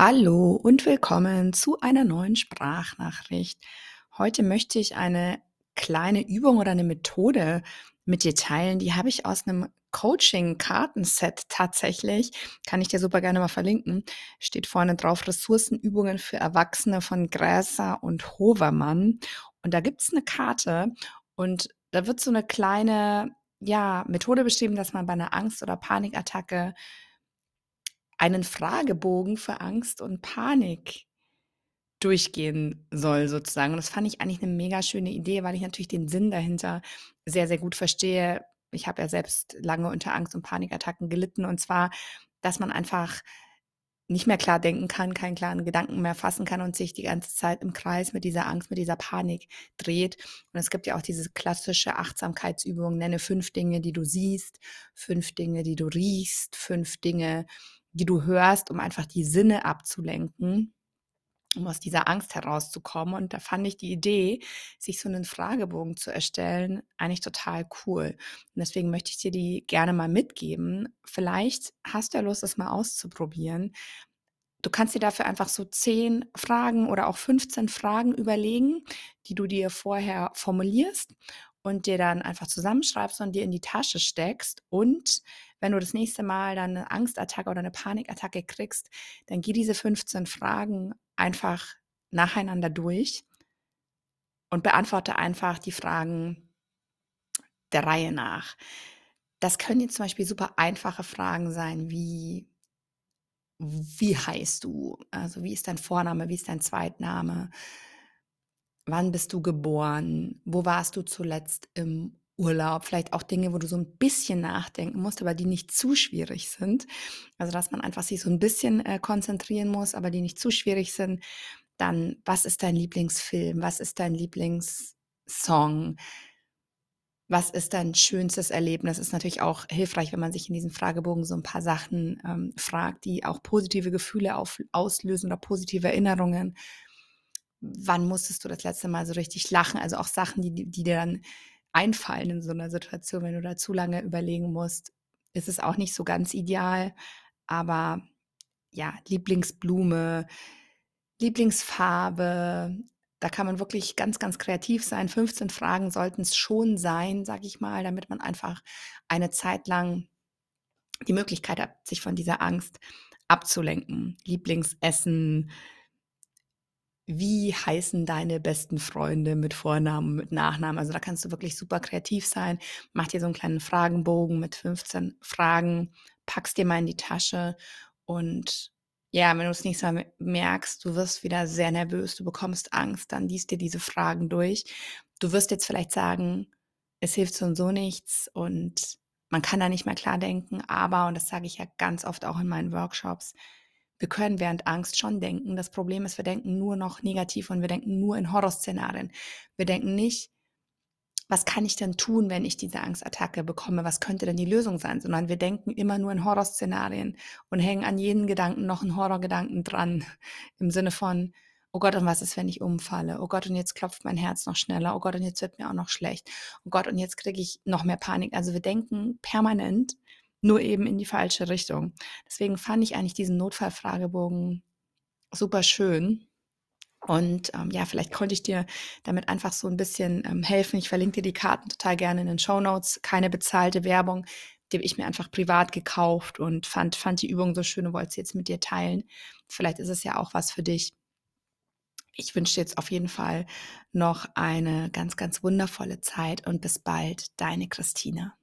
Hallo und willkommen zu einer neuen Sprachnachricht. Heute möchte ich eine kleine Übung oder eine Methode mit dir teilen. Die habe ich aus einem Coaching-Kartenset tatsächlich. Kann ich dir super gerne mal verlinken. Steht vorne drauf Ressourcenübungen für Erwachsene von Gräser und Hovermann. Und da gibt es eine Karte und da wird so eine kleine ja, Methode beschrieben, dass man bei einer Angst- oder Panikattacke einen Fragebogen für Angst und Panik durchgehen soll sozusagen. Und das fand ich eigentlich eine mega schöne Idee, weil ich natürlich den Sinn dahinter sehr, sehr gut verstehe. Ich habe ja selbst lange unter Angst und Panikattacken gelitten und zwar, dass man einfach nicht mehr klar denken kann, keinen klaren Gedanken mehr fassen kann und sich die ganze Zeit im Kreis mit dieser Angst, mit dieser Panik dreht. Und es gibt ja auch diese klassische Achtsamkeitsübung, nenne fünf Dinge, die du siehst, fünf Dinge, die du riechst, fünf Dinge, die du hörst, um einfach die Sinne abzulenken, um aus dieser Angst herauszukommen. Und da fand ich die Idee, sich so einen Fragebogen zu erstellen, eigentlich total cool. Und deswegen möchte ich dir die gerne mal mitgeben. Vielleicht hast du ja Lust, das mal auszuprobieren. Du kannst dir dafür einfach so zehn Fragen oder auch 15 Fragen überlegen, die du dir vorher formulierst und dir dann einfach zusammenschreibst und dir in die Tasche steckst. Und wenn du das nächste Mal dann eine Angstattacke oder eine Panikattacke kriegst, dann geh diese 15 Fragen einfach nacheinander durch und beantworte einfach die Fragen der Reihe nach. Das können jetzt zum Beispiel super einfache Fragen sein, wie wie heißt du? Also wie ist dein Vorname, wie ist dein Zweitname? Wann bist du geboren? Wo warst du zuletzt im Urlaub? Vielleicht auch Dinge, wo du so ein bisschen nachdenken musst, aber die nicht zu schwierig sind. Also, dass man einfach sich so ein bisschen, äh, konzentrieren muss, aber die nicht zu schwierig sind. Dann, was ist dein Lieblingsfilm? Was ist dein Lieblingssong? Was ist dein schönstes Erlebnis? Ist natürlich auch hilfreich, wenn man sich in diesem Fragebogen so ein paar Sachen, ähm, fragt, die auch positive Gefühle auf auslösen oder positive Erinnerungen wann musstest du das letzte Mal so richtig lachen? Also auch Sachen, die, die dir dann einfallen in so einer Situation, wenn du da zu lange überlegen musst, ist es auch nicht so ganz ideal. Aber ja, Lieblingsblume, Lieblingsfarbe, da kann man wirklich ganz, ganz kreativ sein. 15 Fragen sollten es schon sein, sage ich mal, damit man einfach eine Zeit lang die Möglichkeit hat, sich von dieser Angst abzulenken. Lieblingsessen, wie heißen deine besten Freunde mit Vornamen, mit Nachnamen? Also da kannst du wirklich super kreativ sein. Mach dir so einen kleinen Fragenbogen mit 15 Fragen, packst dir mal in die Tasche und ja, wenn du es nicht Mal merkst, du wirst wieder sehr nervös, du bekommst Angst, dann liest dir diese Fragen durch. Du wirst jetzt vielleicht sagen, es hilft so und so nichts und man kann da nicht mehr klar denken, aber, und das sage ich ja ganz oft auch in meinen Workshops, wir können während Angst schon denken. Das Problem ist, wir denken nur noch negativ und wir denken nur in Horrorszenarien. Wir denken nicht, was kann ich denn tun, wenn ich diese Angstattacke bekomme? Was könnte denn die Lösung sein? Sondern wir denken immer nur in Horrorszenarien und hängen an jeden Gedanken noch einen Horrorgedanken dran. Im Sinne von, oh Gott, und was ist, wenn ich umfalle? Oh Gott, und jetzt klopft mein Herz noch schneller. Oh Gott, und jetzt wird mir auch noch schlecht. Oh Gott, und jetzt kriege ich noch mehr Panik. Also wir denken permanent nur eben in die falsche Richtung. Deswegen fand ich eigentlich diesen Notfallfragebogen super schön. Und ähm, ja, vielleicht konnte ich dir damit einfach so ein bisschen ähm, helfen. Ich verlinke dir die Karten total gerne in den Show Notes. Keine bezahlte Werbung. Die habe ich mir einfach privat gekauft und fand, fand die Übung so schön und wollte sie jetzt mit dir teilen. Vielleicht ist es ja auch was für dich. Ich wünsche dir jetzt auf jeden Fall noch eine ganz, ganz wundervolle Zeit und bis bald, deine Christine.